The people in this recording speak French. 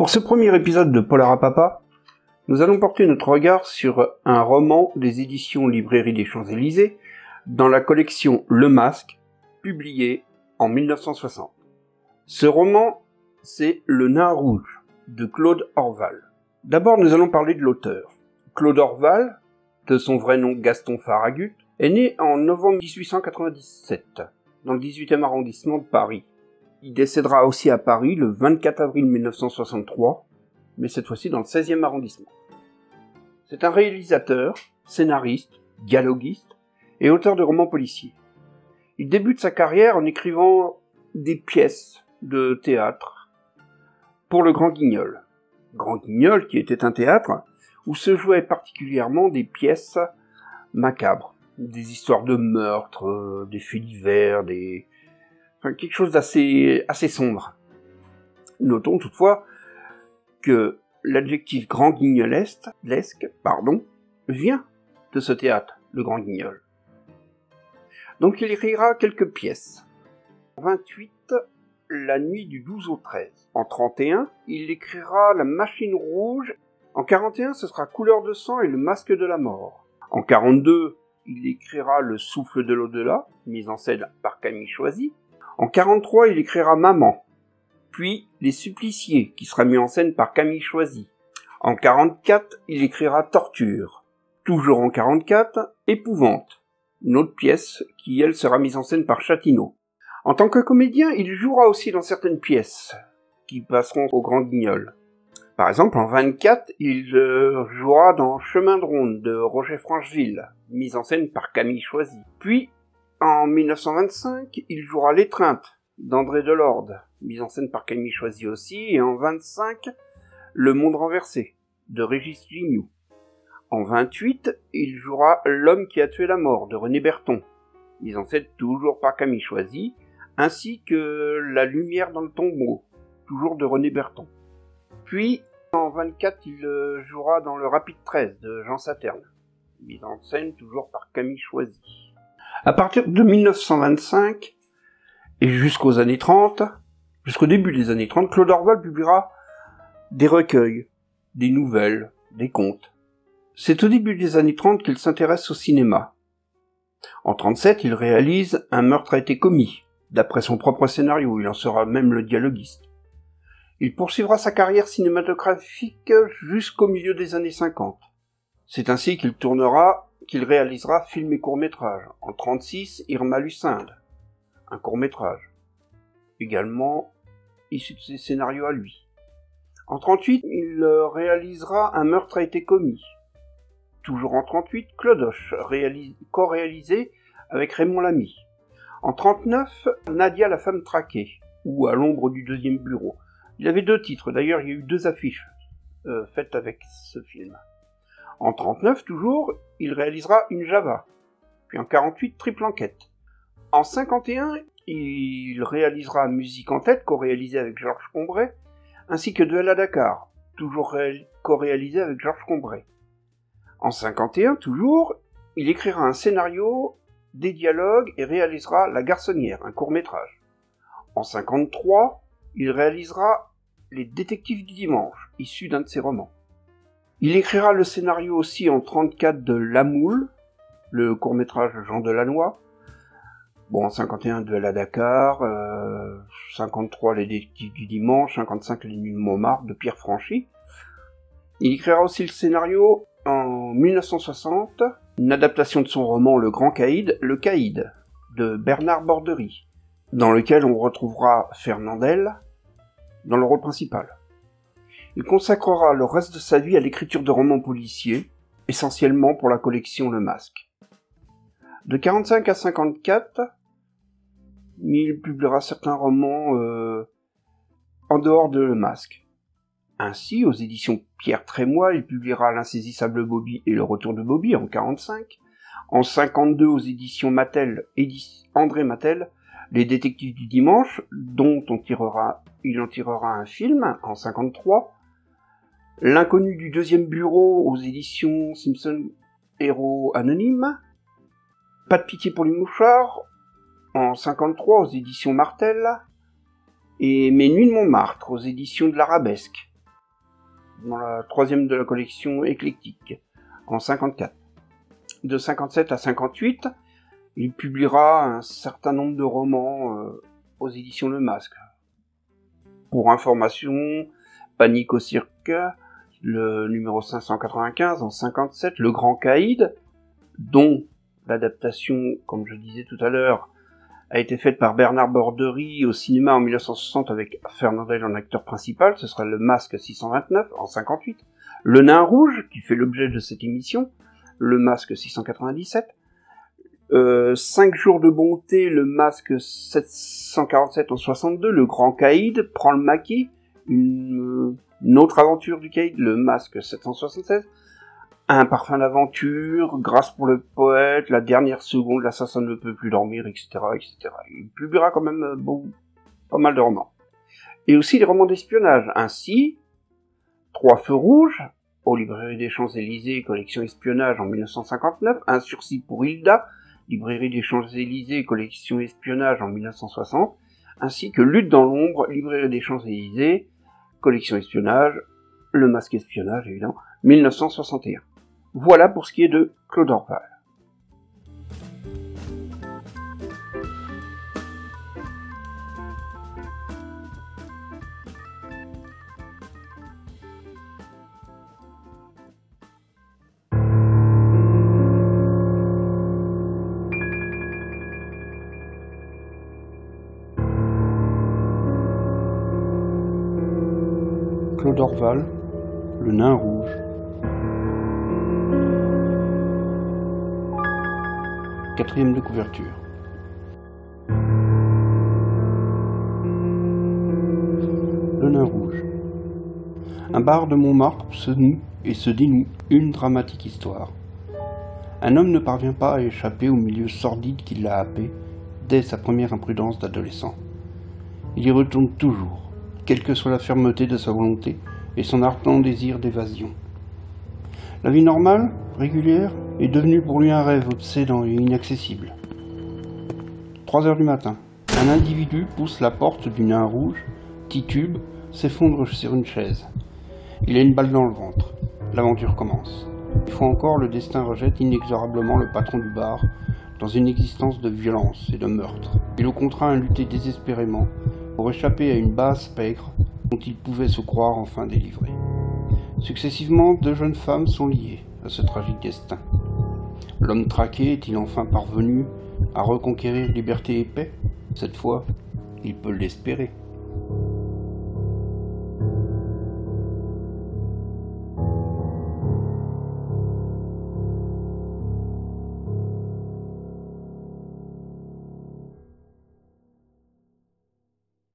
Pour ce premier épisode de Polar à Papa, nous allons porter notre regard sur un roman des éditions Librairie des Champs-Élysées dans la collection Le Masque, publié en 1960. Ce roman, c'est Le Nain Rouge de Claude Orval. D'abord, nous allons parler de l'auteur. Claude Orval, de son vrai nom Gaston Farragut, est né en novembre 1897 dans le 18e arrondissement de Paris. Il décédera aussi à Paris le 24 avril 1963, mais cette fois-ci dans le 16e arrondissement. C'est un réalisateur, scénariste, dialoguiste et auteur de romans policiers. Il débute sa carrière en écrivant des pièces de théâtre pour le Grand Guignol. Grand Guignol qui était un théâtre où se jouaient particulièrement des pièces macabres, des histoires de meurtres, des faits divers, des, quelque chose d'assez assez sombre. Notons toutefois que l'adjectif grand guignolesque, pardon, vient de ce théâtre, le grand guignol. Donc il écrira quelques pièces. En 28, la nuit du 12 au 13. En 31, il écrira La machine rouge. En 41, ce sera Couleur de sang et le masque de la mort. En 42, il écrira Le souffle de l'au-delà, mise en scène par Camille Choisy. En 43, il écrira Maman, puis Les Suppliciés, qui sera mis en scène par Camille Choisy. En 44, il écrira Torture. Toujours en 44, Épouvante, une autre pièce qui, elle, sera mise en scène par Châtillon. En tant que comédien, il jouera aussi dans certaines pièces, qui passeront au Grand Guignol. Par exemple, en 24, il euh, jouera dans Chemin de ronde de Roger Francheville, mise en scène par Camille Choisy. Puis, en 1925, il jouera L'étreinte d'André Delorde, mise en scène par Camille Choisy aussi, et en 25, Le monde renversé de Régis Lignoux. En 28, il jouera L'homme qui a tué la mort de René Berton, mise en scène toujours par Camille Choisy, ainsi que La lumière dans le tombeau, toujours de René Berton. Puis, en 24, il euh, jouera dans Le Rapide 13 de Jean Saterne, mise en scène toujours par Camille Choisy. À partir de 1925 et jusqu'aux années 30, jusqu'au début des années 30, Claude Orval publiera des recueils, des nouvelles, des contes. C'est au début des années 30 qu'il s'intéresse au cinéma. En 37, il réalise Un meurtre a été commis, d'après son propre scénario, il en sera même le dialoguiste. Il poursuivra sa carrière cinématographique jusqu'au milieu des années 50. C'est ainsi qu'il tournera qu'il réalisera film et court-métrage. En 36, Irma Lucinde, un court-métrage. Également issu de ses scénarios à lui. En 38, il réalisera Un meurtre a été commis. Toujours en 38, Clodoche, co-réalisé avec Raymond Lamy. En 39, Nadia la femme traquée, ou À l'ombre du deuxième bureau. Il avait deux titres, d'ailleurs il y a eu deux affiches euh, faites avec ce film. En 39 toujours, il réalisera une Java, puis en 48 Triple Enquête. En 51, il réalisera Musique en tête, co-réalisé avec Georges Combray, ainsi que Duel à Dakar, toujours co-réalisé avec Georges Combray. En 51 toujours, il écrira un scénario, des dialogues et réalisera La Garçonnière, un court métrage. En 53, il réalisera Les Détectives du Dimanche, issu d'un de ses romans. Il écrira le scénario aussi en 34 de La Moule, le court-métrage Jean Delannoy. Bon, en 51 de La Dakar, 53 euh, Les Détectives du Dimanche, 55 Les Nuits de Montmartre de Pierre Franchi. Il écrira aussi le scénario en 1960, une adaptation de son roman Le Grand Caïd, Le Caïd, de Bernard Bordery, dans lequel on retrouvera Fernandel dans le rôle principal. Il consacrera le reste de sa vie à l'écriture de romans policiers, essentiellement pour la collection Le Masque. De 45 à 54, il publiera certains romans euh, en dehors de Le Masque. Ainsi, aux éditions Pierre Trémois, il publiera L'insaisissable Bobby et Le retour de Bobby en 45. En 52, aux éditions Mattel, André Mattel, Les détectives du dimanche, dont il en tirera un film en 53. L'inconnu du deuxième bureau aux éditions Simpson Héros Anonyme. Pas de pitié pour les mouchards en 53 aux éditions Martel. Et Mes Nuits de Montmartre aux éditions de l'Arabesque dans la troisième de la collection éclectique, en 54. De 57 à 58, il publiera un certain nombre de romans euh, aux éditions Le Masque. Pour information, Panique au cirque, le numéro 595 en 57, Le Grand Caïd, dont l'adaptation, comme je disais tout à l'heure, a été faite par Bernard Bordery au cinéma en 1960 avec Fernandel en acteur principal, ce sera Le Masque 629 en 58, Le Nain Rouge, qui fait l'objet de cette émission, Le Masque 697, euh, 5 jours de bonté, Le Masque 747 en 62, Le Grand Caïd, Prend le maquis, une, une autre aventure du Caïd, Le Masque 776, un parfum d'aventure, grâce pour le poète, la dernière seconde, l'assassin ne peut plus dormir, etc., etc. Il publiera quand même euh, pas mal de romans. Et aussi des romans d'espionnage. Ainsi, Trois feux rouges, aux librairies des Champs-Élysées, collection espionnage en 1959, Un sursis pour Hilda, librairie des Champs-Élysées, collection espionnage en 1960, ainsi que Lutte dans l'ombre, librairie des Champs-Élysées, collection espionnage, Le masque espionnage évidemment, 1961. Voilà pour ce qui est de Claude Orval. Claude Orval, Le Nain Rouge. quatrième de couverture. Le nain rouge. Un bar de Montmartre se noue et se dénoue une dramatique histoire. Un homme ne parvient pas à échapper au milieu sordide qui l'a happé dès sa première imprudence d'adolescent. Il y retourne toujours, quelle que soit la fermeté de sa volonté et son ardent désir d'évasion. La vie normale, régulière, est devenue pour lui un rêve obsédant et inaccessible. 3 heures du matin, un individu pousse la porte du nain rouge, titube, s'effondre sur une chaise. Il a une balle dans le ventre. L'aventure commence. Une fois encore, le destin rejette inexorablement le patron du bar dans une existence de violence et de meurtre. Il le contraint à lutter désespérément pour échapper à une base pègre dont il pouvait se croire enfin délivré. Successivement, deux jeunes femmes sont liées à ce tragique destin. L'homme traqué est-il enfin parvenu à reconquérir liberté et paix? Cette fois, il peut l'espérer.